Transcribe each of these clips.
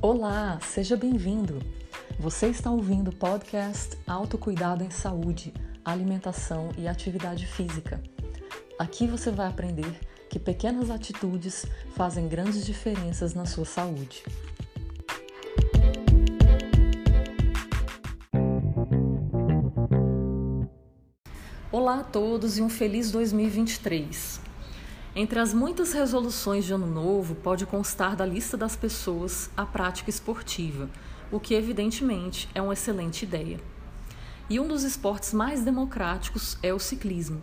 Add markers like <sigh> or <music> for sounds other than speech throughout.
Olá, seja bem-vindo. Você está ouvindo o podcast Autocuidado em Saúde, Alimentação e Atividade Física. Aqui você vai aprender que pequenas atitudes fazem grandes diferenças na sua saúde. Olá a todos e um feliz 2023. Entre as muitas resoluções de ano novo, pode constar da lista das pessoas a prática esportiva, o que evidentemente é uma excelente ideia. E um dos esportes mais democráticos é o ciclismo.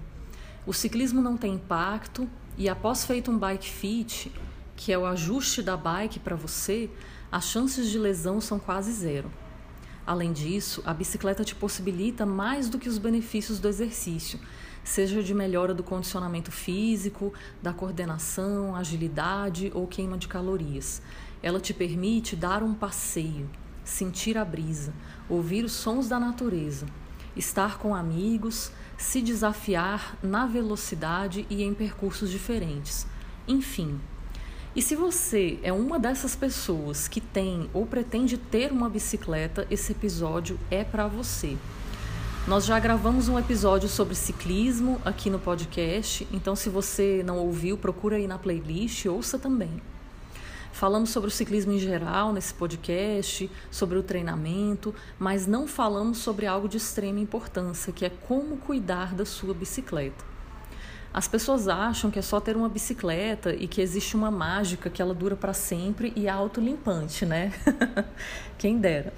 O ciclismo não tem impacto e após feito um bike fit, que é o ajuste da bike para você, as chances de lesão são quase zero. Além disso, a bicicleta te possibilita mais do que os benefícios do exercício, seja de melhora do condicionamento físico, da coordenação, agilidade ou queima de calorias. Ela te permite dar um passeio, sentir a brisa, ouvir os sons da natureza, estar com amigos, se desafiar na velocidade e em percursos diferentes. Enfim, e se você é uma dessas pessoas que tem ou pretende ter uma bicicleta, esse episódio é para você. Nós já gravamos um episódio sobre ciclismo aqui no podcast, então se você não ouviu, procura aí na playlist, ouça também. Falamos sobre o ciclismo em geral nesse podcast, sobre o treinamento, mas não falamos sobre algo de extrema importância, que é como cuidar da sua bicicleta. As pessoas acham que é só ter uma bicicleta e que existe uma mágica que ela dura para sempre e é autolimpante, né? <laughs> Quem dera.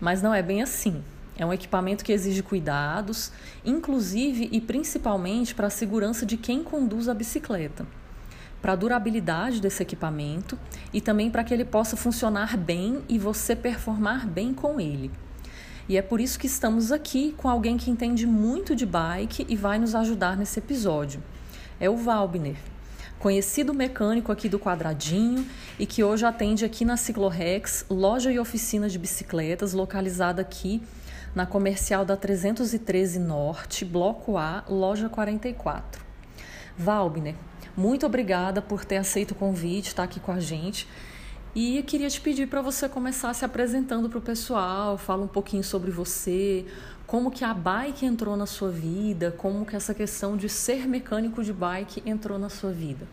Mas não é bem assim. É um equipamento que exige cuidados, inclusive e principalmente para a segurança de quem conduz a bicicleta, para a durabilidade desse equipamento e também para que ele possa funcionar bem e você performar bem com ele. E é por isso que estamos aqui com alguém que entende muito de bike e vai nos ajudar nesse episódio. É o Valbner, conhecido mecânico aqui do Quadradinho e que hoje atende aqui na Ciclorex, loja e oficina de bicicletas localizada aqui na comercial da 313 Norte, Bloco A, loja 44. Valbner, muito obrigada por ter aceito o convite, estar aqui com a gente. E eu queria te pedir para você começar se apresentando para o pessoal, fala um pouquinho sobre você, como que a bike entrou na sua vida, como que essa questão de ser mecânico de bike entrou na sua vida.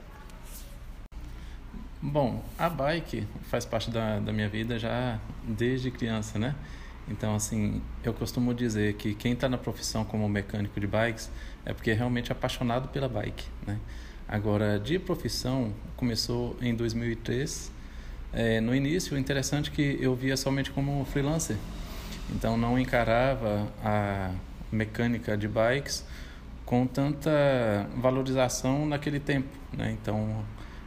Bom, a bike faz parte da, da minha vida já desde criança, né? Então, assim, eu costumo dizer que quem está na profissão como mecânico de bikes é porque é realmente apaixonado pela bike, né? Agora, de profissão, começou em 2003. É, no início, interessante é que eu via somente como freelancer. Então, não encarava a mecânica de bikes com tanta valorização naquele tempo, né? Então,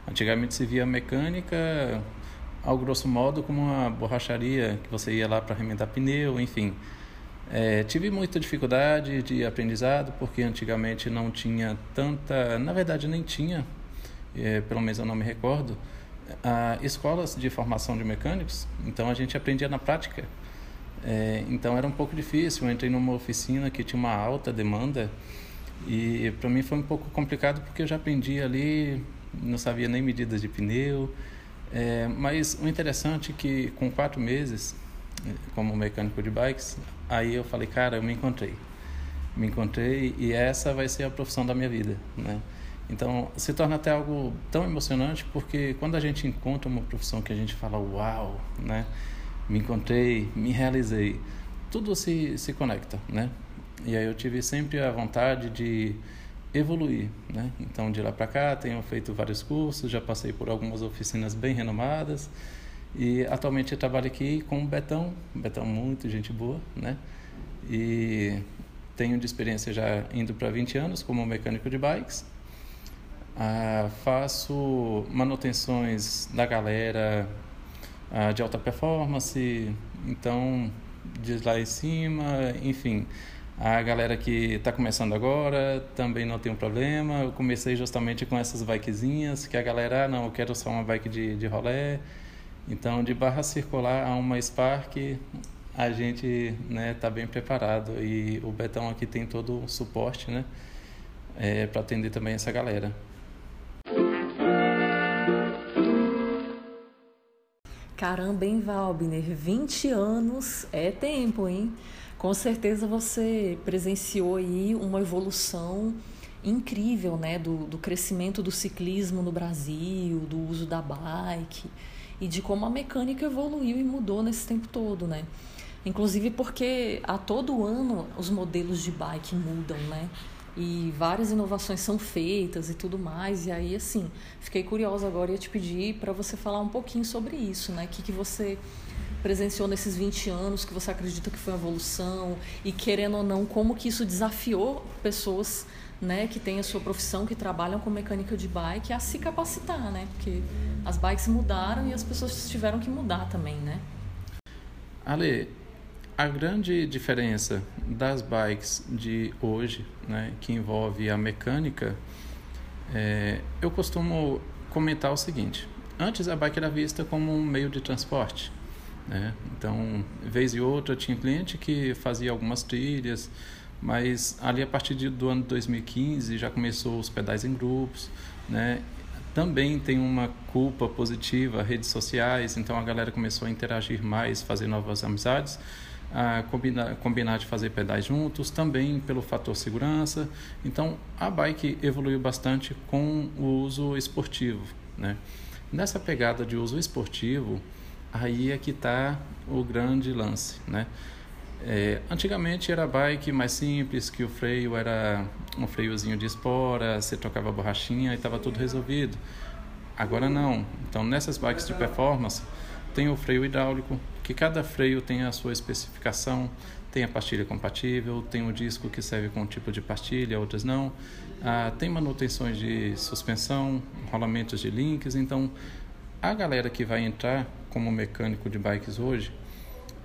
antigamente se via mecânica ao grosso modo como uma borracharia que você ia lá para remendar pneu, enfim. É, tive muita dificuldade de aprendizado porque antigamente não tinha tanta, na verdade nem tinha, é, pelo menos eu não me recordo, a, escolas de formação de mecânicos. Então a gente aprendia na prática. É, então era um pouco difícil. Eu entrei numa oficina que tinha uma alta demanda e para mim foi um pouco complicado porque eu já aprendi ali, não sabia nem medidas de pneu. É, mas o interessante é que com quatro meses como mecânico de bikes, aí eu falei, cara, eu me encontrei. Me encontrei e essa vai ser a profissão da minha vida, né? Então, se torna até algo tão emocionante porque quando a gente encontra uma profissão que a gente fala, uau, né? Me encontrei, me realizei, tudo se, se conecta, né? E aí eu tive sempre a vontade de evoluir, né? Então de lá para cá tenho feito vários cursos, já passei por algumas oficinas bem renomadas e atualmente eu trabalho aqui com o Betão, Betão muito gente boa, né? E tenho de experiência já indo para 20 anos como mecânico de bikes. Ah, faço manutenções da galera ah, de alta performance, então de lá em cima, enfim, a galera que está começando agora também não tem um problema. Eu comecei justamente com essas bikezinhas, que a galera, ah, não, eu quero só uma bike de, de rolé. Então, de barra circular a uma Spark, a gente está né, tá bem preparado. E o Betão aqui tem todo o suporte né, é, para atender também essa galera. Caramba, hein, Valbiner? 20 anos é tempo, hein? Com certeza você presenciou aí uma evolução incrível, né, do, do crescimento do ciclismo no Brasil, do uso da bike e de como a mecânica evoluiu e mudou nesse tempo todo, né? Inclusive porque a todo ano os modelos de bike mudam, né? E várias inovações são feitas e tudo mais. E aí, assim, fiquei curiosa agora e ia te pedir para você falar um pouquinho sobre isso, né? O que, que você presenciou nesses 20 anos, que você acredita que foi uma evolução e, querendo ou não, como que isso desafiou pessoas né, que têm a sua profissão, que trabalham com mecânica de bike, a se capacitar, né? Porque as bikes mudaram e as pessoas tiveram que mudar também, né? Ale, a grande diferença das bikes de hoje, né, que envolve a mecânica, é, eu costumo comentar o seguinte: antes a bike era vista como um meio de transporte. Né? Então, vez e outra, tinha cliente que fazia algumas trilhas, mas ali a partir do ano 2015 já começou os pedais em grupos, né? Também tem uma culpa positiva, redes sociais, então a galera começou a interagir mais, fazer novas amizades, a combinar, combinar de fazer pedais juntos, também pelo fator segurança. Então a bike evoluiu bastante com o uso esportivo, né? Nessa pegada de uso esportivo, aí é que está o grande lance, né? É, antigamente era bike mais simples, que o freio era um freiozinho de espora, você trocava a borrachinha e estava tudo resolvido. Agora não. Então nessas bikes de performance tem o freio hidráulico, que cada freio tem a sua especificação, tem a pastilha compatível, tem o disco que serve com um tipo de pastilha, outras não. Ah, tem manutenções de suspensão, rolamentos de links. Então a galera que vai entrar como mecânico de bikes hoje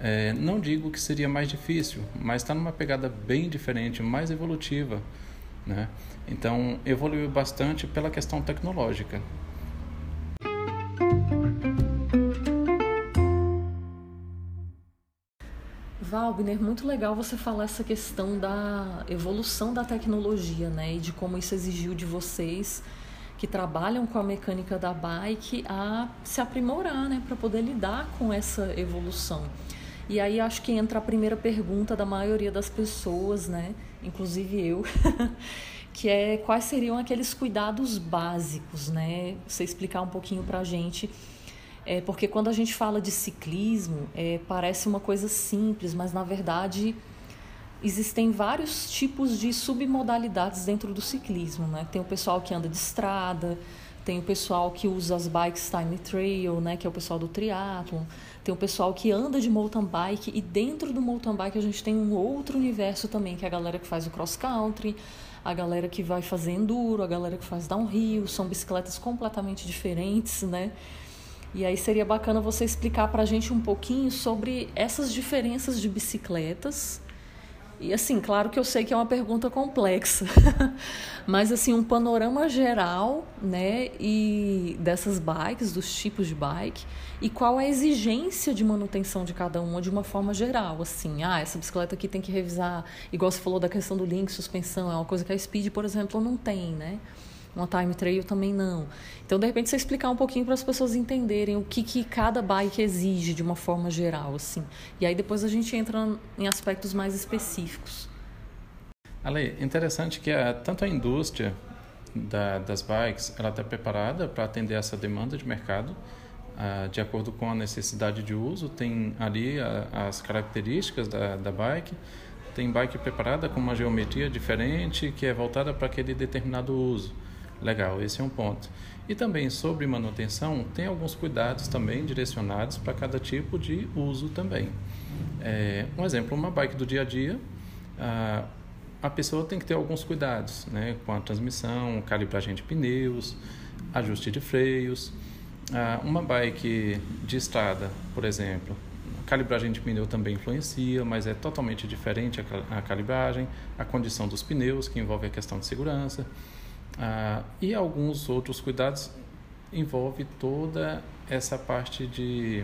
é, não digo que seria mais difícil, mas está numa pegada bem diferente, mais evolutiva. Né? Então, evoluiu bastante pela questão tecnológica. Valbner, muito legal você falar essa questão da evolução da tecnologia, né? E de como isso exigiu de vocês que trabalham com a mecânica da bike a se aprimorar, né? Para poder lidar com essa evolução. E aí acho que entra a primeira pergunta da maioria das pessoas, né? Inclusive eu, <laughs> que é quais seriam aqueles cuidados básicos, né? Você explicar um pouquinho pra gente. É, porque quando a gente fala de ciclismo, é, parece uma coisa simples, mas na verdade existem vários tipos de submodalidades dentro do ciclismo, né? Tem o pessoal que anda de estrada, tem o pessoal que usa as bikes time trail, né, que é o pessoal do triathlon. Tem o pessoal que anda de mountain bike e dentro do mountain bike a gente tem um outro universo também, que é a galera que faz o cross country, a galera que vai fazer enduro, a galera que faz downhill, são bicicletas completamente diferentes, né? E aí seria bacana você explicar para a gente um pouquinho sobre essas diferenças de bicicletas e assim, claro que eu sei que é uma pergunta complexa, <laughs> mas assim, um panorama geral, né, e dessas bikes, dos tipos de bike, e qual a exigência de manutenção de cada uma de uma forma geral, assim, ah, essa bicicleta aqui tem que revisar, igual você falou da questão do link, suspensão, é uma coisa que a Speed, por exemplo, não tem, né? Uma time trail também não. Então, de repente, você explicar um pouquinho para as pessoas entenderem o que, que cada bike exige de uma forma geral, assim. E aí depois a gente entra em aspectos mais específicos. Ale, interessante que a, tanto a indústria da, das bikes, ela está preparada para atender essa demanda de mercado, ah, de acordo com a necessidade de uso, tem ali a, as características da, da bike, tem bike preparada com uma geometria diferente que é voltada para aquele determinado uso. Legal, esse é um ponto. E também sobre manutenção, tem alguns cuidados também direcionados para cada tipo de uso também. É, um exemplo, uma bike do dia a dia, a, a pessoa tem que ter alguns cuidados né, com a transmissão, calibragem de pneus, ajuste de freios. uma bike de estrada, por exemplo, a calibragem de pneu também influencia, mas é totalmente diferente a, a calibragem, a condição dos pneus, que envolve a questão de segurança. Ah, e alguns outros cuidados envolve toda essa parte de,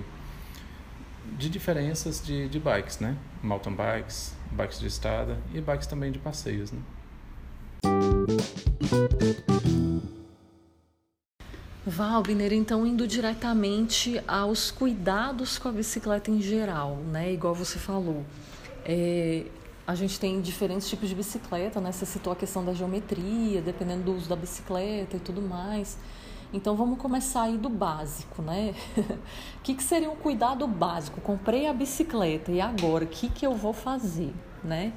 de diferenças de, de bikes, né? Mountain bikes, bikes de estrada e bikes também de passeios, né? Valbiner, então indo diretamente aos cuidados com a bicicleta em geral, né? Igual você falou. É, a gente tem diferentes tipos de bicicleta, né? Você citou a questão da geometria, dependendo do uso da bicicleta e tudo mais. Então vamos começar aí do básico, né? O <laughs> que, que seria um cuidado básico? Comprei a bicicleta e agora o que, que eu vou fazer, né?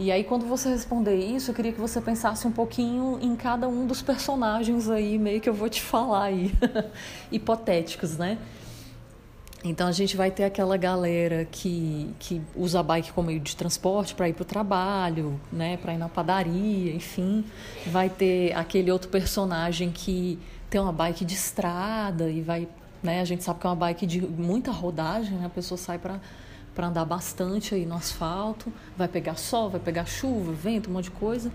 E aí quando você responder isso, eu queria que você pensasse um pouquinho em cada um dos personagens aí, meio que eu vou te <laughs> falar aí, hipotéticos, né? Então a gente vai ter aquela galera que, que usa a bike como meio de transporte para ir para o trabalho, né, para ir na padaria, enfim. Vai ter aquele outro personagem que tem uma bike de estrada e vai, né, a gente sabe que é uma bike de muita rodagem, né, a pessoa sai para para andar bastante aí no asfalto, vai pegar sol, vai pegar chuva, vento, um monte de coisa.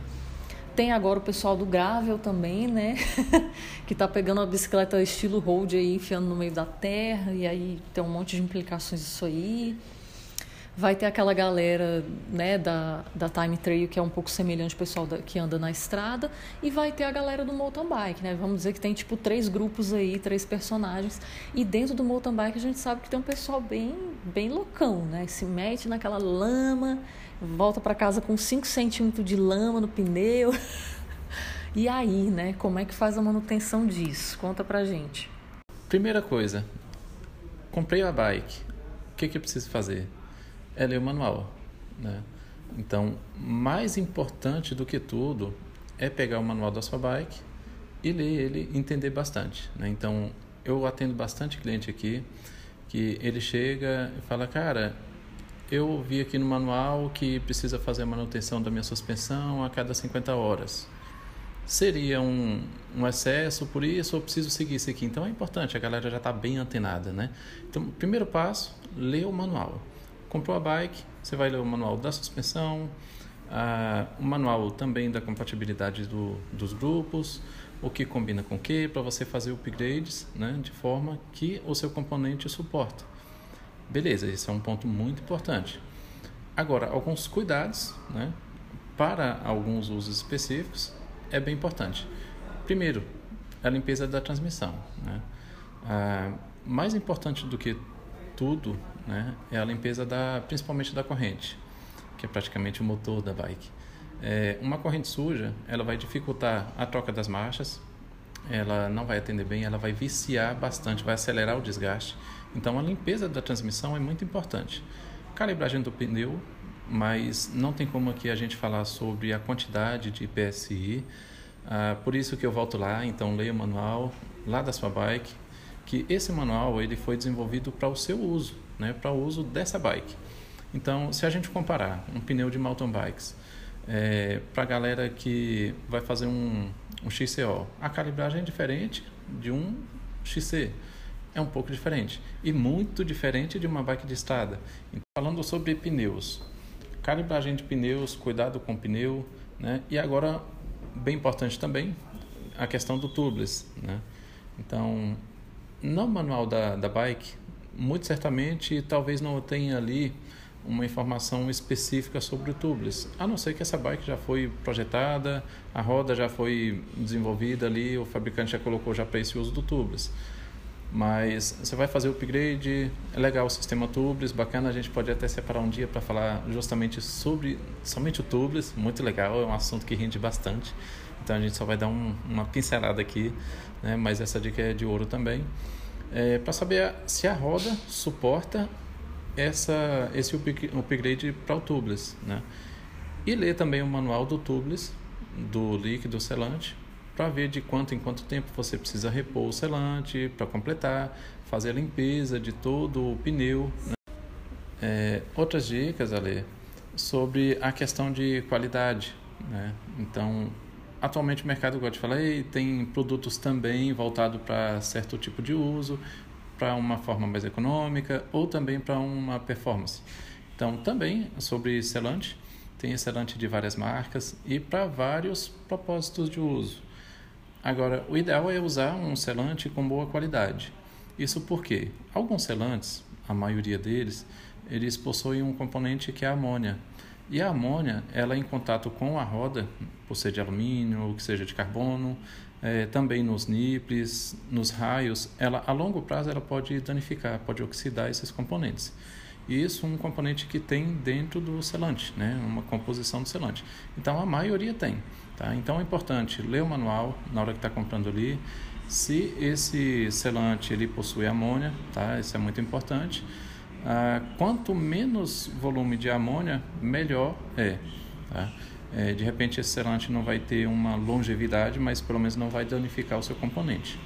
Tem agora o pessoal do gravel também, né? <laughs> que tá pegando a bicicleta estilo road aí, enfiando no meio da terra, e aí tem um monte de implicações isso aí. Vai ter aquela galera né, da, da Time Trail, que é um pouco semelhante ao pessoal da, que anda na estrada, e vai ter a galera do mountain bike, né? Vamos dizer que tem tipo três grupos aí, três personagens. E dentro do mountain bike a gente sabe que tem um pessoal bem, bem loucão, né? Se mete naquela lama, volta para casa com 5 centímetros de lama no pneu. <laughs> E aí, né? Como é que faz a manutenção disso? Conta pra gente. Primeira coisa, comprei a bike. O que, que eu preciso fazer? É ler o manual. Né? Então, mais importante do que tudo é pegar o manual da sua bike e ler ele, entender bastante. Né? Então, eu atendo bastante cliente aqui que ele chega e fala, cara, eu vi aqui no manual que precisa fazer a manutenção da minha suspensão a cada 50 horas. Seria um, um excesso por isso ou preciso seguir isso aqui? Então é importante, a galera já está bem antenada, né? Então, primeiro passo, ler o manual. Comprou a bike, você vai ler o manual da suspensão, uh, o manual também da compatibilidade do, dos grupos, o que combina com o que, para você fazer upgrades né, de forma que o seu componente suporta. Beleza, esse é um ponto muito importante. Agora, alguns cuidados né, para alguns usos específicos é bem importante. Primeiro, a limpeza da transmissão. Né? Ah, mais importante do que tudo né, é a limpeza da, principalmente da corrente, que é praticamente o motor da bike. É, uma corrente suja, ela vai dificultar a troca das marchas, ela não vai atender bem, ela vai viciar bastante, vai acelerar o desgaste. Então a limpeza da transmissão é muito importante. Calibragem do pneu, mas não tem como aqui a gente falar sobre a quantidade de PSI. Ah, por isso que eu volto lá, então leia o manual lá da sua bike, que esse manual ele foi desenvolvido para o seu uso, né, para o uso dessa bike. Então, se a gente comparar um pneu de mountain bikes é, para a galera que vai fazer um, um XCO, a calibragem é diferente de um XC é um pouco diferente e muito diferente de uma bike de estrada. Então, falando sobre pneus, calibragem de pneus, cuidado com o pneu, né? E agora, bem importante também, a questão do tubeless, né? Então, no manual da, da bike, muito certamente, talvez não tenha ali uma informação específica sobre o tubeless, a não ser que essa bike já foi projetada, a roda já foi desenvolvida ali, o fabricante já colocou já para esse uso do tubeless. Mas você vai fazer o upgrade, é legal o sistema tubeless, bacana, a gente pode até separar um dia para falar justamente sobre somente o tubeless, muito legal, é um assunto que rende bastante. Então a gente só vai dar um, uma pincelada aqui, né? mas essa dica é de ouro também. É, para saber se a roda suporta essa, esse upgrade para o tubeless. Né? E ler também o manual do tubeless, do líquido selante, para ver de quanto em quanto tempo você precisa repor o selante para completar, fazer a limpeza de todo o pneu. Né? É, outras dicas, Ale, sobre a questão de qualidade. Né? Então, atualmente o mercado, como eu te falei, tem produtos também voltados para certo tipo de uso, para uma forma mais econômica ou também para uma performance. Então, também sobre selante, tem selante de várias marcas e para vários propósitos de uso. Agora, o ideal é usar um selante com boa qualidade. Isso porque alguns selantes, a maioria deles, eles possuem um componente que é a amônia. E a amônia, ela em contato com a roda, por ser de alumínio ou que seja de carbono, é, também nos nipples, nos raios, ela a longo prazo ela pode danificar, pode oxidar esses componentes. E isso um componente que tem dentro do selante, né? uma composição do selante. Então a maioria tem. Tá? Então é importante ler o manual na hora que está comprando ali. Se esse selante ele possui amônia, tá? isso é muito importante. Ah, quanto menos volume de amônia, melhor é, tá? É. De repente esse selante não vai ter uma longevidade, mas pelo menos não vai danificar o seu componente.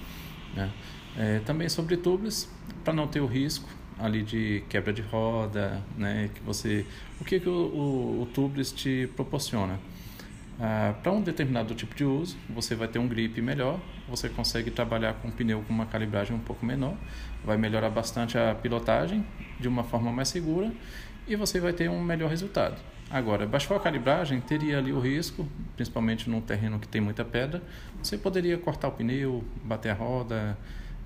Né? É, também sobre tubos, para não ter o risco ali de quebra de roda, né? Que você, o que, que o, o, o te proporciona? Ah, para um determinado tipo de uso, você vai ter um grip melhor, você consegue trabalhar com um pneu com uma calibragem um pouco menor, vai melhorar bastante a pilotagem de uma forma mais segura e você vai ter um melhor resultado. Agora, baixou a calibragem, teria ali o risco, principalmente num terreno que tem muita pedra, você poderia cortar o pneu, bater a roda,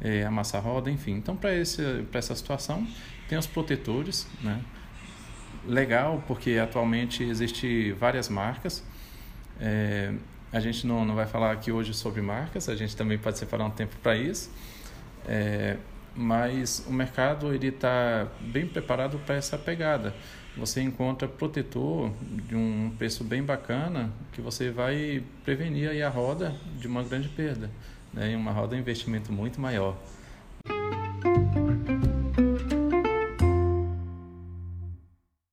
é, amassar a roda, enfim. Então, para essa situação, tem os protetores, né? Legal, porque atualmente existe várias marcas. É, a gente não, não vai falar aqui hoje sobre marcas, a gente também pode separar um tempo para isso. É, mas o mercado ele está bem preparado para essa pegada. Você encontra protetor de um preço bem bacana que você vai prevenir aí a roda de uma grande perda né, uma roda de investimento muito maior.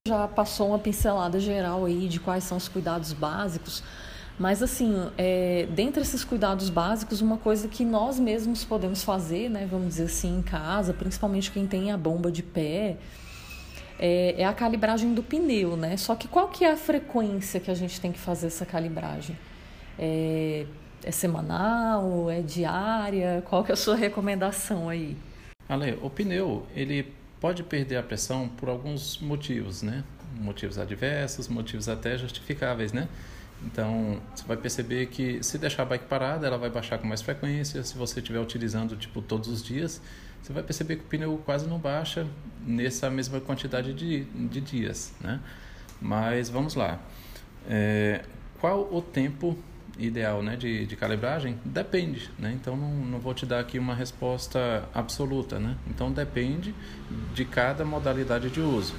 Já passou uma pincelada geral aí de quais são os cuidados básicos, mas assim, é, dentre esses cuidados básicos, uma coisa que nós mesmos podemos fazer, né, vamos dizer assim, em casa, principalmente quem tem a bomba de pé, é, é, a calibragem do pneu, né? Só que qual que é a frequência que a gente tem que fazer essa calibragem? É, é semanal? É diária? Qual que é a sua recomendação aí? Ale, o pneu, ele pode perder a pressão por alguns motivos, né? Motivos adversos, motivos até justificáveis, né? Então, você vai perceber que se deixar a bike parada, ela vai baixar com mais frequência. Se você estiver utilizando tipo todos os dias, você vai perceber que o pneu quase não baixa nessa mesma quantidade de, de dias, né? Mas vamos lá. É, qual o tempo ideal né, de, de calibragem? Depende, né? Então não, não vou te dar aqui uma resposta absoluta, né? Então depende de cada modalidade de uso.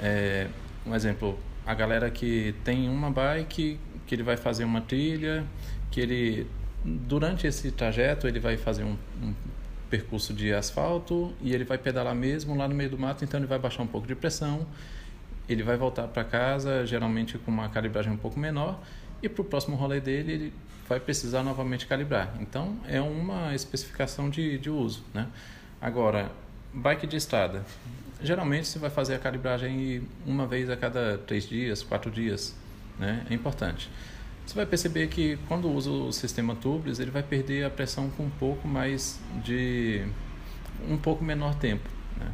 É, um exemplo, a galera que tem uma bike, que ele vai fazer uma trilha, que ele durante esse trajeto ele vai fazer um, um percurso de asfalto e ele vai pedalar mesmo lá no meio do mato, então ele vai baixar um pouco de pressão, ele vai voltar para casa geralmente com uma calibragem um pouco menor e para o próximo rolê dele ele vai precisar novamente calibrar. Então é uma especificação de, de uso. Né? Agora, bike de estrada. Geralmente você vai fazer a calibragem uma vez a cada três dias, quatro dias. Né? É importante. Você vai perceber que quando usa o sistema tubeless, ele vai perder a pressão com um pouco mais de um pouco menor tempo. Né?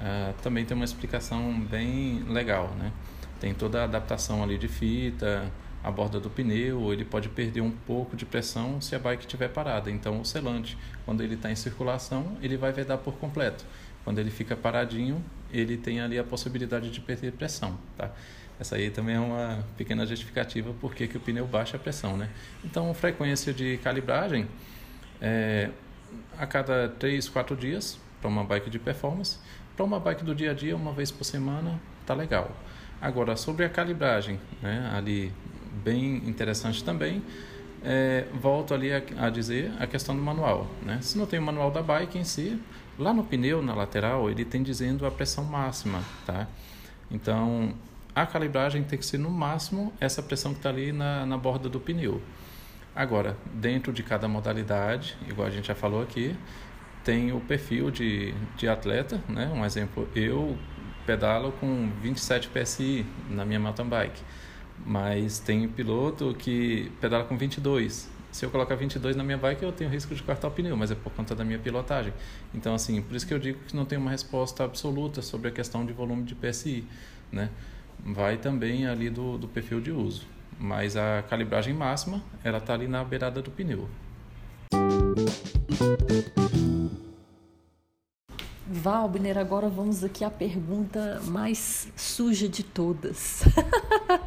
Ah, também tem uma explicação bem legal, né? Tem toda a adaptação ali de fita, a borda do pneu, ele pode perder um pouco de pressão se a bike estiver parada. Então, o selante, quando ele está em circulação, ele vai vedar por completo. Quando ele fica paradinho, ele tem ali a possibilidade de perder pressão, tá? Essa aí também é uma pequena justificativa por que o pneu baixa a pressão, né? Então, frequência de calibragem é a cada 3, 4 dias para uma bike de performance. Para uma bike do dia a dia, uma vez por semana, tá legal. Agora, sobre a calibragem, né, ali bem interessante também. É, volto ali a, a, dizer a questão do manual. Né? Se não tem o manual da bike em si, lá no pneu, na lateral, ele tem dizendo a pressão máxima. Tá? Então, a calibragem tem que ser no máximo essa pressão que está ali na, na borda do pneu. Agora, dentro de cada modalidade, igual a gente já falou aqui, tem o perfil de, de atleta. Né? Um exemplo, eu pedalo com 27 PSI na minha mountain bike mas tem piloto que pedala com 22. Se eu colocar 22 na minha bike, eu tenho risco de cortar o pneu, mas é por conta da minha pilotagem. Então, assim, por isso que eu digo que não tem uma resposta absoluta sobre a questão de volume de PSI, né? Vai também ali do, do perfil de uso. Mas a calibragem máxima, ela está ali na beirada do pneu. Valbner, agora vamos aqui à pergunta mais suja de todas.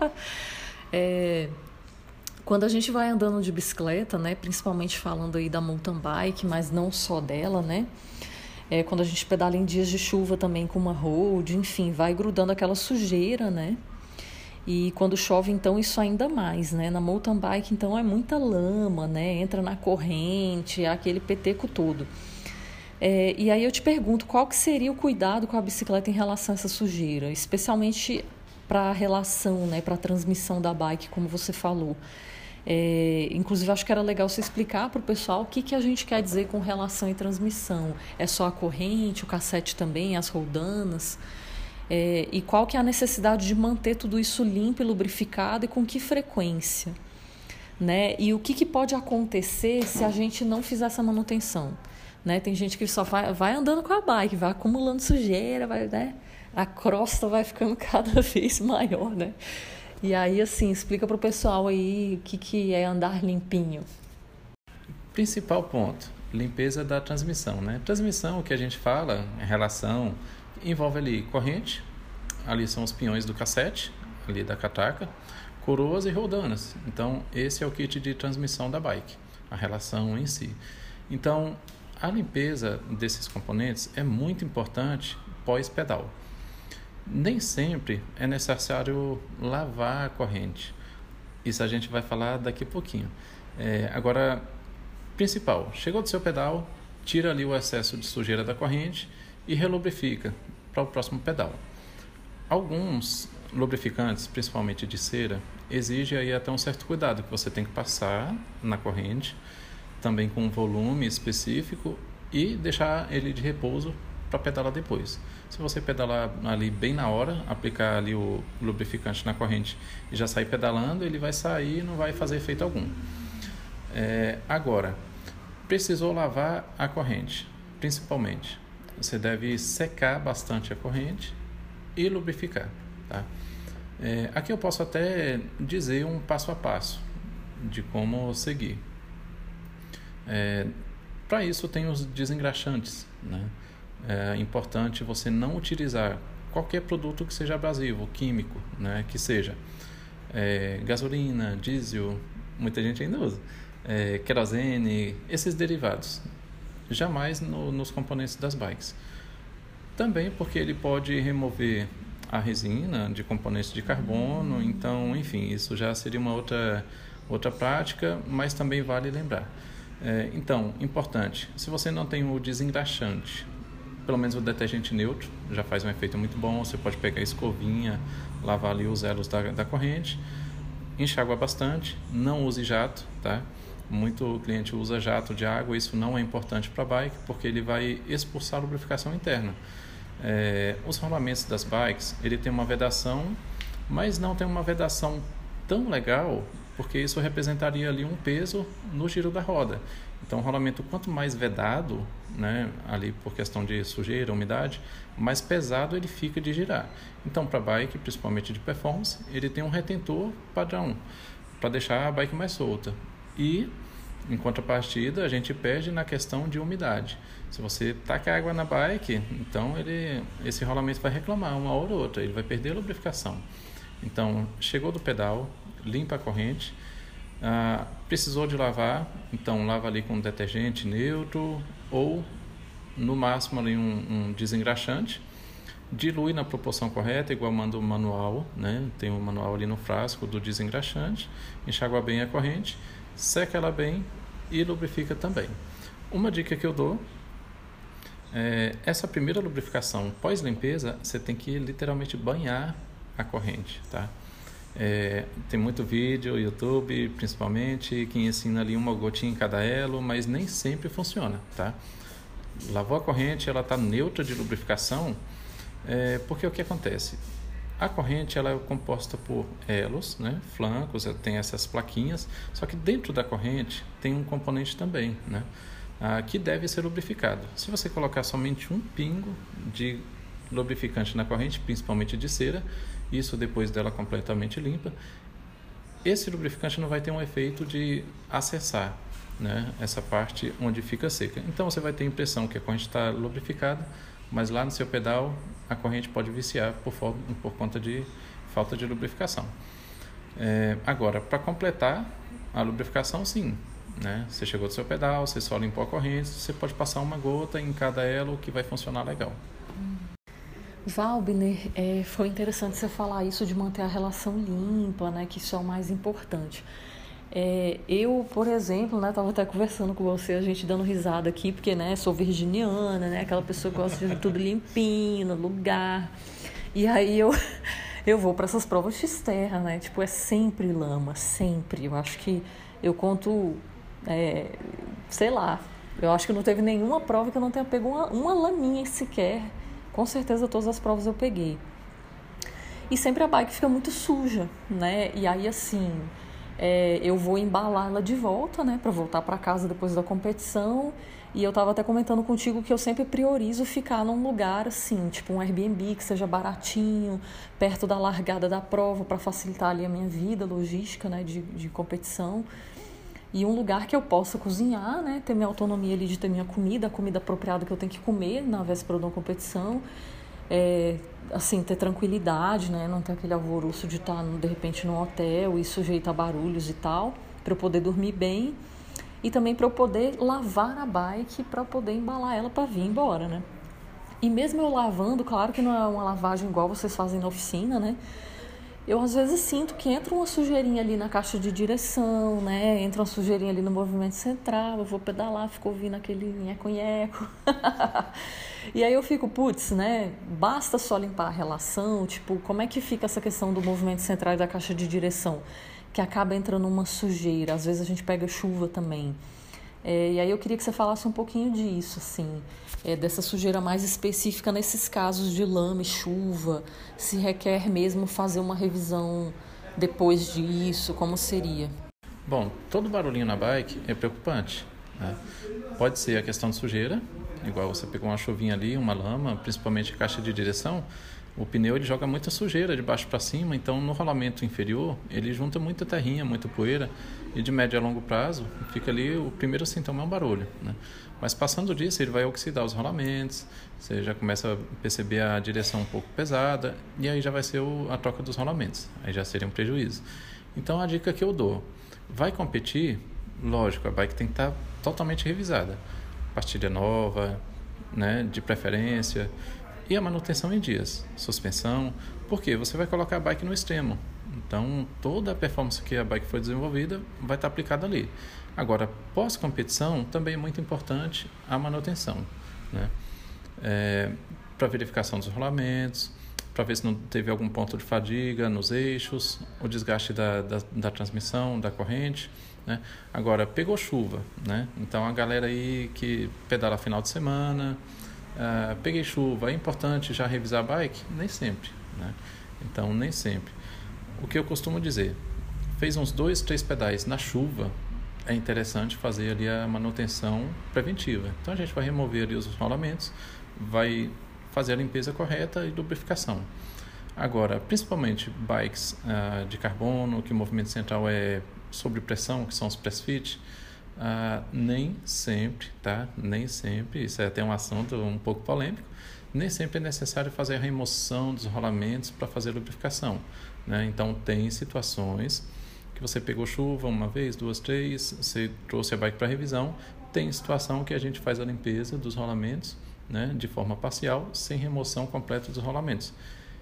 <laughs> é, quando a gente vai andando de bicicleta, né, principalmente falando aí da mountain bike, mas não só dela, né? É, quando a gente pedala em dias de chuva também com uma road, enfim, vai grudando aquela sujeira, né? E quando chove, então, isso ainda mais, né? Na mountain bike, então, é muita lama, né? Entra na corrente, é aquele peteco todo. É, e aí eu te pergunto, qual que seria o cuidado com a bicicleta em relação a essa sujeira? Especialmente para a relação, né? Para a transmissão da bike, como você falou. É, inclusive, acho que era legal você explicar para o pessoal o que, que a gente quer dizer com relação e transmissão. É só a corrente, o cassete também, as roldanas? É, e qual que é a necessidade de manter tudo isso limpo e lubrificado e com que frequência? Né? E o que, que pode acontecer se a gente não fizer essa manutenção? Né? Tem gente que só vai, vai andando com a bike, vai acumulando sujeira, vai, né? a crosta vai ficando <laughs> cada vez maior, né? E aí, assim, explica para o pessoal aí o que, que é andar limpinho. Principal ponto, limpeza da transmissão, né? Transmissão, o que a gente fala, relação, envolve ali corrente, ali são os pinhões do cassete, ali da catraca, coroas e roldanas. Então, esse é o kit de transmissão da bike, a relação em si. Então, a limpeza desses componentes é muito importante pós-pedal. Nem sempre é necessário lavar a corrente. Isso a gente vai falar daqui a pouquinho. É, agora, principal, chegou do seu pedal, tira ali o excesso de sujeira da corrente e relubrifica para o próximo pedal. Alguns lubrificantes, principalmente de cera, exigem aí até um certo cuidado que você tem que passar na corrente, também com um volume específico e deixar ele de repouso para pedalar depois. Se você pedalar ali bem na hora, aplicar ali o lubrificante na corrente e já sair pedalando, ele vai sair e não vai fazer efeito algum. É, agora, precisou lavar a corrente, principalmente. Você deve secar bastante a corrente e lubrificar. Tá? É, aqui eu posso até dizer um passo a passo de como seguir. É, Para isso tem os desengraxantes, né? é importante você não utilizar qualquer produto que seja abrasivo, químico, né, que seja é, gasolina, diesel, muita gente ainda usa, é, querosene, esses derivados. Jamais no, nos componentes das bikes. Também porque ele pode remover a resina de componentes de carbono, então, enfim, isso já seria uma outra, outra prática, mas também vale lembrar. É, então, importante, se você não tem o desengraxante pelo menos o detergente neutro já faz um efeito muito bom. Você pode pegar a escovinha, lavar ali os elos da, da corrente, enxágua bastante, não use jato, tá? Muito cliente usa jato de água, isso não é importante para a bike porque ele vai expulsar a lubrificação interna. É, os rolamentos das bikes, ele tem uma vedação, mas não tem uma vedação tão legal porque isso representaria ali um peso no giro da roda. Então, o rolamento, quanto mais vedado, né, ali por questão de sujeira, umidade, mais pesado ele fica de girar. Então, para bike, principalmente de performance, ele tem um retentor padrão para deixar a bike mais solta. E, em contrapartida, a gente perde na questão de umidade. Se você taca água na bike, então ele, esse rolamento vai reclamar uma hora ou outra, ele vai perder a lubrificação. Então, chegou do pedal, limpa a corrente, ah, precisou de lavar, então lava ali com detergente neutro ou no máximo ali um, um desengraxante. Dilui na proporção correta, igual manda o manual, né? Tem o um manual ali no frasco do desengraxante. Enxágua bem a corrente, seca ela bem e lubrifica também. Uma dica que eu dou é, essa primeira lubrificação pós-limpeza, você tem que literalmente banhar a corrente, tá? É, tem muito vídeo, YouTube principalmente, que ensina ali uma gotinha em cada elo, mas nem sempre funciona, tá? Lavou a corrente, ela está neutra de lubrificação, é, porque o que acontece? A corrente ela é composta por elos, né, flancos, tem essas plaquinhas, só que dentro da corrente tem um componente também, né, ah, que deve ser lubrificado. Se você colocar somente um pingo de lubrificante na corrente, principalmente de cera, isso depois dela completamente limpa, esse lubrificante não vai ter um efeito de acessar né, essa parte onde fica seca. Então você vai ter a impressão que a corrente está lubrificada, mas lá no seu pedal a corrente pode viciar por, por conta de falta de lubrificação. É, agora, para completar a lubrificação, sim. Né? Você chegou do seu pedal, você só limpou a corrente, você pode passar uma gota em cada elo que vai funcionar legal. Valbner, é, foi interessante você falar isso de manter a relação limpa, né? Que isso é o mais importante. É, eu, por exemplo, né, tava até conversando com você, a gente dando risada aqui, porque, né, sou virginiana, né, aquela pessoa que gosta de tudo limpinho, no lugar. E aí eu <laughs> eu vou para essas provas X-terra, né? Tipo, é sempre lama, sempre. Eu acho que eu conto, é, sei lá, eu acho que não teve nenhuma prova que eu não tenha pego uma, uma laminha sequer. Com certeza todas as provas eu peguei. E sempre a bike fica muito suja, né? E aí, assim, é, eu vou embalá-la de volta, né? Para voltar para casa depois da competição. E eu estava até comentando contigo que eu sempre priorizo ficar num lugar assim, tipo um Airbnb que seja baratinho, perto da largada da prova, para facilitar ali a minha vida logística né, de, de competição. E um lugar que eu possa cozinhar, né, ter minha autonomia ali de ter minha comida, a comida apropriada que eu tenho que comer na véspera de uma competição. É, assim, ter tranquilidade, né, não ter aquele alvoroço de estar, de repente, num hotel e sujeito a barulhos e tal, para eu poder dormir bem e também para eu poder lavar a bike para poder embalar ela para vir embora, né? E mesmo eu lavando, claro que não é uma lavagem igual vocês fazem na oficina, né? Eu às vezes sinto que entra uma sujeirinha ali na caixa de direção, né? Entra uma sujeirinha ali no movimento central, eu vou pedalar, fico ouvindo aquele nheco-nheco. <laughs> e aí eu fico, putz, né? Basta só limpar a relação, tipo, como é que fica essa questão do movimento central e da caixa de direção? que acaba entrando uma sujeira. Às vezes a gente pega chuva também. É, e aí eu queria que você falasse um pouquinho disso, assim, é, dessa sujeira mais específica nesses casos de lama e chuva, se requer mesmo fazer uma revisão depois disso, como seria? Bom, todo barulhinho na bike é preocupante. Né? Pode ser a questão de sujeira, igual você pegou uma chuvinha ali, uma lama, principalmente a caixa de direção, o pneu ele joga muita sujeira de baixo para cima, então no rolamento inferior ele junta muita terrinha, muita poeira e de médio a longo prazo fica ali o primeiro sintoma é um barulho, né? Mas passando disso ele vai oxidar os rolamentos, você já começa a perceber a direção um pouco pesada e aí já vai ser o, a troca dos rolamentos, aí já seria um prejuízo. Então a dica que eu dou, vai competir, lógico, a bike tem que estar tá totalmente revisada, pastilha nova, né, de preferência e a manutenção em dias, suspensão, porque você vai colocar a bike no extremo. Então, toda a performance que a bike foi desenvolvida vai estar aplicada ali. Agora, pós-competição, também é muito importante a manutenção, né? É, para verificação dos rolamentos, para ver se não teve algum ponto de fadiga nos eixos, o desgaste da, da, da transmissão, da corrente. Né? Agora, pegou chuva, né? então a galera aí que pedala final de semana, Uh, peguei chuva, é importante já revisar a bike? Nem sempre, né? Então, nem sempre. O que eu costumo dizer, fez uns dois, três pedais na chuva, é interessante fazer ali a manutenção preventiva. Então, a gente vai remover ali os rolamentos, vai fazer a limpeza correta e lubrificação. Agora, principalmente bikes uh, de carbono, que o movimento central é sobre pressão, que são os press fit, ah, nem sempre, tá? Nem sempre, isso é até um assunto um pouco polêmico, nem sempre é necessário fazer a remoção dos rolamentos para fazer lubrificação, né? Então, tem situações que você pegou chuva uma vez, duas, três, você trouxe a bike para revisão, tem situação que a gente faz a limpeza dos rolamentos, né? De forma parcial, sem remoção completa dos rolamentos.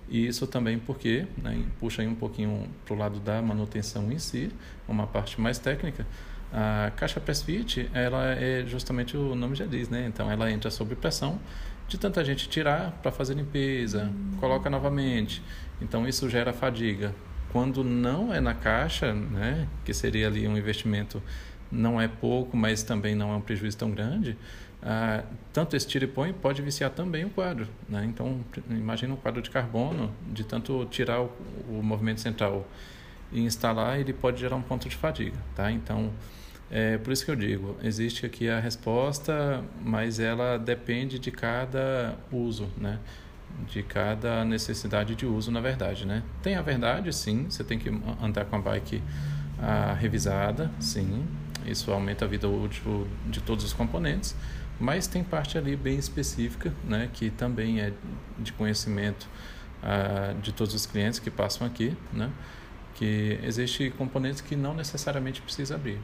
E isso também porque, né, puxa aí um pouquinho para o lado da manutenção em si, uma parte mais técnica, a caixa press fit, ela é justamente o nome já diz, né? Então ela entra sob pressão de tanta gente tirar para fazer limpeza, hum. coloca novamente. Então isso gera fadiga. Quando não é na caixa, né, que seria ali um investimento não é pouco, mas também não é um prejuízo tão grande, ah, tanto esse tira e põe pode viciar também o quadro. Né? Então, imagina um quadro de carbono, de tanto tirar o, o movimento central e instalar, ele pode gerar um ponto de fadiga. Tá? Então, é por isso que eu digo, existe aqui a resposta, mas ela depende de cada uso, né? De cada necessidade de uso, na verdade, né? Tem a verdade, sim, você tem que andar com a bike ah, revisada, sim, isso aumenta a vida útil de todos os componentes, Mas tem parte ali bem específica, né, que também é de conhecimento ah, de todos os clientes que passam aqui, né, que existe componentes que não necessariamente precisa abrir.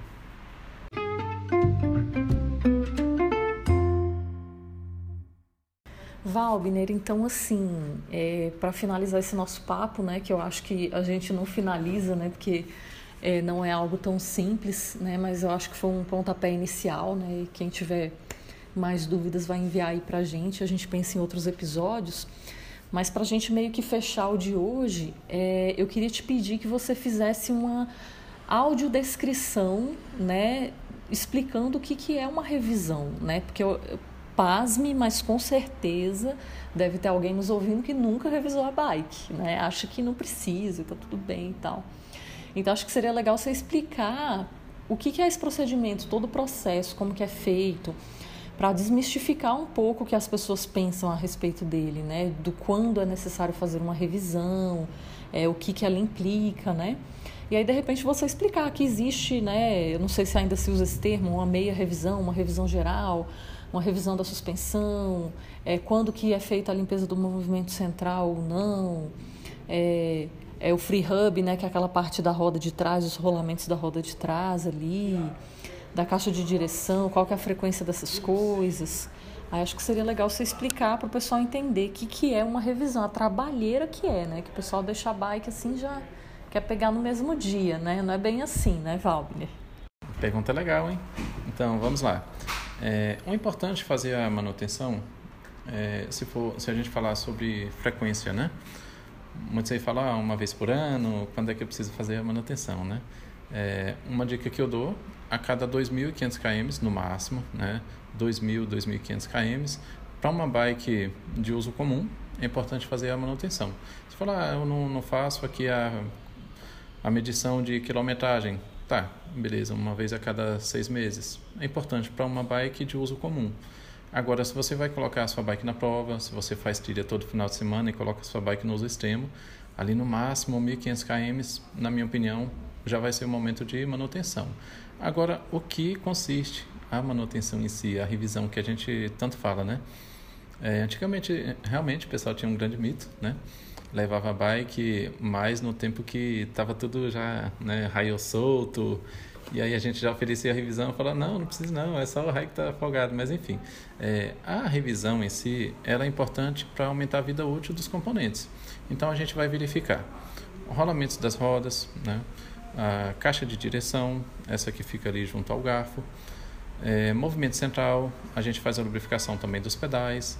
Valbiner, então assim, é, para finalizar esse nosso papo, né, que eu acho que a gente não finaliza, né, porque é, não é algo tão simples, né, mas eu acho que foi um pontapé inicial, né, e quem tiver mais dúvidas vai enviar aí para a gente, a gente pensa em outros episódios, mas para a gente meio que fechar o de hoje, é, eu queria te pedir que você fizesse uma audiodescrição, né, explicando o que, que é uma revisão, né, porque eu, pasme, mas com certeza deve ter alguém nos ouvindo que nunca revisou a bike, né? Acha que não precisa, tá tudo bem e tal. Então acho que seria legal você explicar o que, que é esse procedimento, todo o processo, como que é feito, para desmistificar um pouco o que as pessoas pensam a respeito dele, né? Do quando é necessário fazer uma revisão, é, o que, que ela implica, né? E aí, de repente, você explicar que existe, né? Eu não sei se ainda se usa esse termo, uma meia revisão, uma revisão geral, uma revisão da suspensão, é, quando que é feita a limpeza do movimento central ou não, é, é o free hub, né, que é aquela parte da roda de trás, os rolamentos da roda de trás ali, da caixa de direção, qual que é a frequência dessas coisas. Aí acho que seria legal você explicar para o pessoal entender o que, que é uma revisão, a trabalheira que é, né? Que o pessoal deixa a bike assim já quer pegar no mesmo dia, né? Não é bem assim, né, Valbner? Pergunta legal, hein? Então, vamos lá. É, é importante fazer a manutenção, é, se, for, se a gente falar sobre frequência, né? Muitos aí falam ah, uma vez por ano, quando é que eu preciso fazer a manutenção, né? É, uma dica que eu dou, a cada 2.500 km no máximo, né? 2.000, 2.500 km, para uma bike de uso comum, é importante fazer a manutenção. Se falar, ah, eu não, não faço aqui a, a medição de quilometragem, Tá, beleza, uma vez a cada seis meses. É importante para uma bike de uso comum. Agora, se você vai colocar a sua bike na prova, se você faz trilha todo final de semana e coloca a sua bike no uso extremo, ali no máximo 1.500 km, na minha opinião, já vai ser o momento de manutenção. Agora, o que consiste a manutenção em si, a revisão que a gente tanto fala, né? É, antigamente, realmente, o pessoal tinha um grande mito, né? Levava bike mais no tempo que estava tudo já, né, raio solto. E aí a gente já oferecia a revisão falava, não, não precisa não, é só o raio que está folgado. Mas enfim, é, a revisão em si, ela é importante para aumentar a vida útil dos componentes. Então a gente vai verificar rolamentos das rodas, né, a caixa de direção, essa que fica ali junto ao garfo, é, movimento central, a gente faz a lubrificação também dos pedais,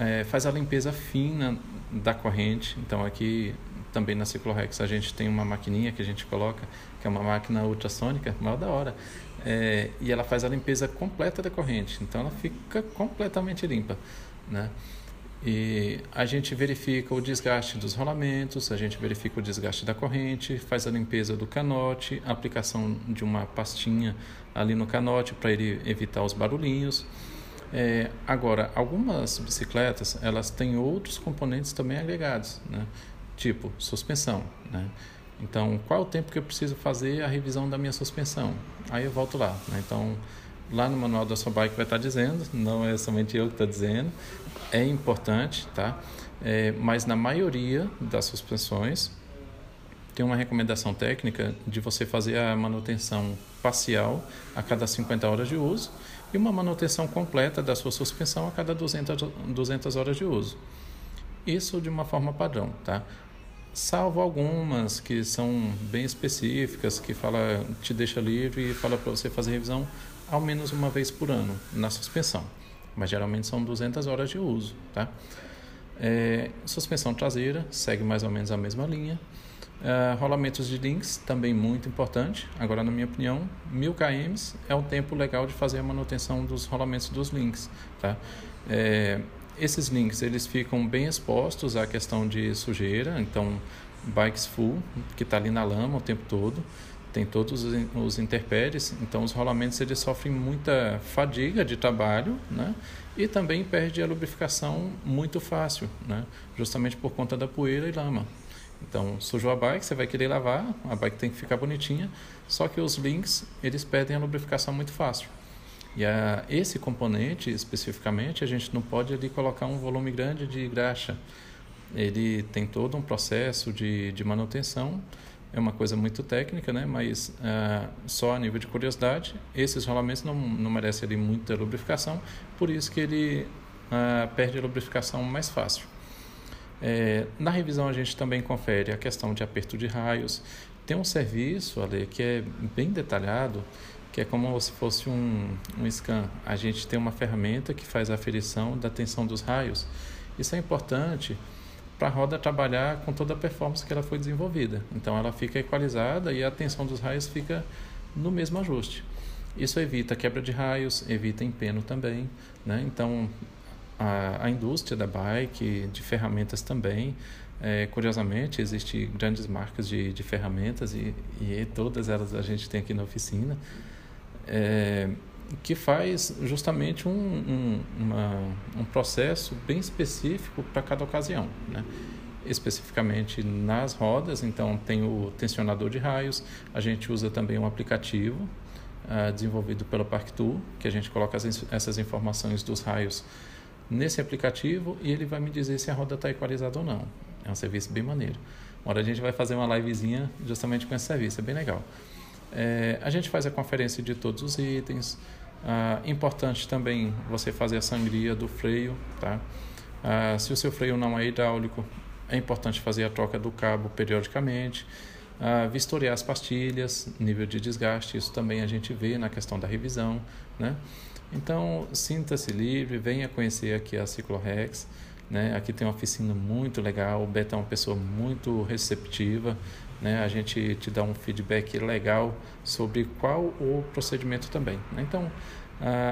é, faz a limpeza fina da corrente. Então aqui também na Ciclorex a gente tem uma maquininha que a gente coloca, que é uma máquina ultrassônica, mal da hora. É, e ela faz a limpeza completa da corrente, então ela fica completamente limpa, né? E a gente verifica o desgaste dos rolamentos, a gente verifica o desgaste da corrente, faz a limpeza do canote, aplicação de uma pastinha ali no canote para ele evitar os barulhinhos. É, agora, algumas bicicletas elas têm outros componentes também agregados, né? tipo suspensão. Né? Então, qual é o tempo que eu preciso fazer a revisão da minha suspensão? Aí eu volto lá. Né? Então, lá no manual da sua bike vai estar dizendo, não é somente eu que estou dizendo, é importante, tá? É, mas na maioria das suspensões tem uma recomendação técnica de você fazer a manutenção parcial a cada 50 horas de uso e uma manutenção completa da sua suspensão a cada 200, 200 horas de uso. Isso de uma forma padrão, tá? Salvo algumas que são bem específicas, que fala, te deixa livre e fala para você fazer revisão ao menos uma vez por ano na suspensão. Mas geralmente são 200 horas de uso, tá? É, suspensão traseira segue mais ou menos a mesma linha. Uh, rolamentos de links, também muito importante. Agora, na minha opinião, 1000 km é o tempo legal de fazer a manutenção dos rolamentos dos links. Tá? É, esses links eles ficam bem expostos à questão de sujeira, então bikes full, que está ali na lama o tempo todo, tem todos os, os interpéries, então os rolamentos eles sofrem muita fadiga de trabalho, né? E também perde a lubrificação muito fácil, né? Justamente por conta da poeira e lama. Então, sujou a bike, você vai querer lavar, a bike tem que ficar bonitinha, só que os links, eles pedem a lubrificação muito fácil. E a, esse componente, especificamente, a gente não pode ali colocar um volume grande de graxa. Ele tem todo um processo de, de manutenção, é uma coisa muito técnica, né? mas uh, só a nível de curiosidade, esses rolamentos não, não merecem ali muita lubrificação, por isso que ele uh, perde a lubrificação mais fácil. É, na revisão a gente também confere a questão de aperto de raios. Tem um serviço ali que é bem detalhado, que é como se fosse um, um scan. A gente tem uma ferramenta que faz a aferição da tensão dos raios. Isso é importante para a roda trabalhar com toda a performance que ela foi desenvolvida. Então ela fica equalizada e a tensão dos raios fica no mesmo ajuste. Isso evita quebra de raios, evita empeno também. Né? Então a, a indústria da bike, de ferramentas também, é, curiosamente, existem grandes marcas de, de ferramentas e, e todas elas a gente tem aqui na oficina, é, que faz justamente um, um, uma, um processo bem específico para cada ocasião. Né? Especificamente nas rodas, então tem o tensionador de raios, a gente usa também um aplicativo uh, desenvolvido pela Parktool, que a gente coloca as, essas informações dos raios nesse aplicativo e ele vai me dizer se a roda está equalizada ou não. É um serviço bem maneiro. Uma hora a gente vai fazer uma livezinha justamente com esse serviço, é bem legal. É, a gente faz a conferência de todos os itens. Ah, importante também você fazer a sangria do freio, tá? Ah, se o seu freio não é hidráulico, é importante fazer a troca do cabo periodicamente. Ah, vistoriar as pastilhas, nível de desgaste, isso também a gente vê na questão da revisão, né? Então, sinta-se livre, venha conhecer aqui a Ciclorex. Né? Aqui tem uma oficina muito legal, o Beto é uma pessoa muito receptiva. Né? A gente te dá um feedback legal sobre qual o procedimento também. Né? Então,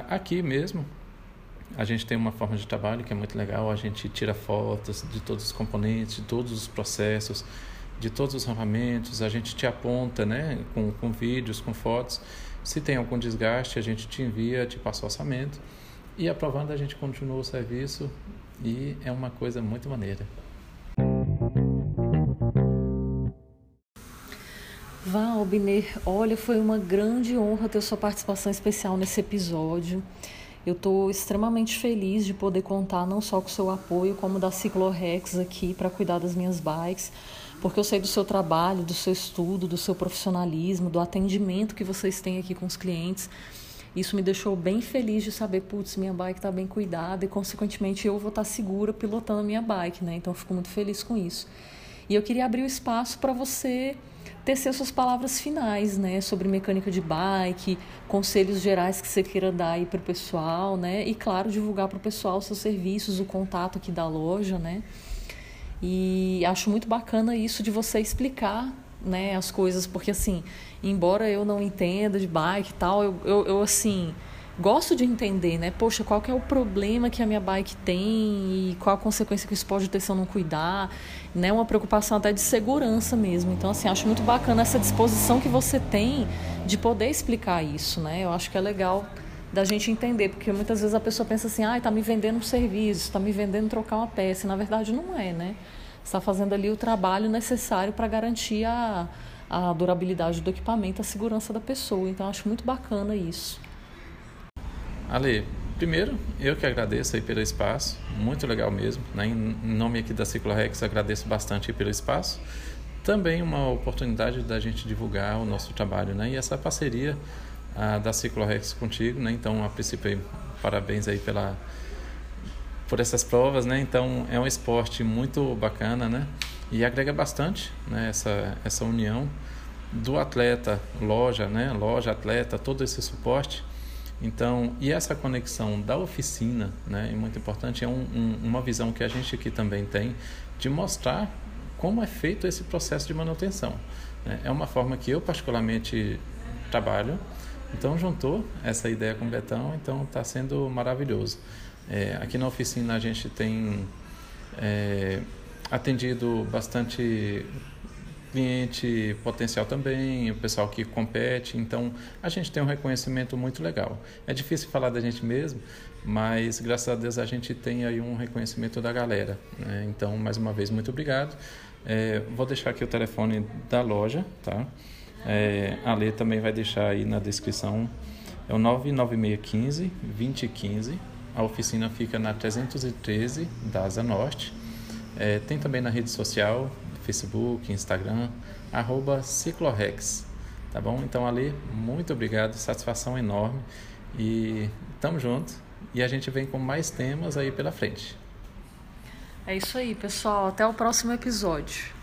aqui mesmo, a gente tem uma forma de trabalho que é muito legal. A gente tira fotos de todos os componentes, de todos os processos, de todos os rolamentos. A gente te aponta né? com, com vídeos, com fotos. Se tem algum desgaste, a gente te envia, te passa o orçamento e aprovando a gente continua o serviço e é uma coisa muito maneira. Valbiner, olha, foi uma grande honra ter sua participação especial nesse episódio. Eu estou extremamente feliz de poder contar não só com o seu apoio, como da Ciclorex aqui para cuidar das minhas bikes porque eu sei do seu trabalho, do seu estudo, do seu profissionalismo, do atendimento que vocês têm aqui com os clientes. Isso me deixou bem feliz de saber, putz, minha bike está bem cuidada e, consequentemente, eu vou estar tá segura pilotando a minha bike, né? Então, eu fico muito feliz com isso. E eu queria abrir o espaço para você tecer suas palavras finais, né? Sobre mecânica de bike, conselhos gerais que você queira dar aí para o pessoal, né? E, claro, divulgar para o pessoal seus serviços, o contato aqui da loja, né? E acho muito bacana isso de você explicar né, as coisas, porque assim, embora eu não entenda de bike e tal, eu, eu, eu assim gosto de entender, né? Poxa, qual que é o problema que a minha bike tem e qual a consequência que isso pode ter se eu não cuidar, né? Uma preocupação até de segurança mesmo. Então, assim, acho muito bacana essa disposição que você tem de poder explicar isso, né? Eu acho que é legal da gente entender, porque muitas vezes a pessoa pensa assim, ah, está me vendendo um serviço, está me vendendo trocar uma peça, e na verdade não é, né? Está fazendo ali o trabalho necessário para garantir a, a durabilidade do equipamento, a segurança da pessoa. Então acho muito bacana isso. Ale, primeiro eu que agradeço aí pelo espaço, muito legal mesmo. Né? Em nome aqui da Ciclorex agradeço bastante pelo espaço. Também uma oportunidade da gente divulgar o nosso trabalho, né? E essa parceria a, da Ciclorex contigo, né? Então, a princípio, parabéns aí pela por essas provas, né? Então, é um esporte muito bacana, né? E agrega bastante, né? Essa essa união do atleta, loja, né? Loja, atleta, todo esse suporte. Então, e essa conexão da oficina, né? É muito importante, é um, um, uma visão que a gente aqui também tem de mostrar como é feito esse processo de manutenção. Né? É uma forma que eu particularmente trabalho, então juntou essa ideia com o Betão, então está sendo maravilhoso. É, aqui na oficina a gente tem é, atendido bastante cliente potencial também, o pessoal que compete, então a gente tem um reconhecimento muito legal. É difícil falar da gente mesmo, mas graças a Deus a gente tem aí um reconhecimento da galera. Né? Então, mais uma vez, muito obrigado. É, vou deixar aqui o telefone da loja, tá? É, a Lê também vai deixar aí na descrição É o 99615 2015. A oficina fica na 313 da Asa Norte. É, tem também na rede social, Facebook, Instagram, arroba Ciclorex. Tá bom? Então, Ali, muito obrigado, satisfação enorme. E tamo junto. E a gente vem com mais temas aí pela frente. É isso aí, pessoal. Até o próximo episódio.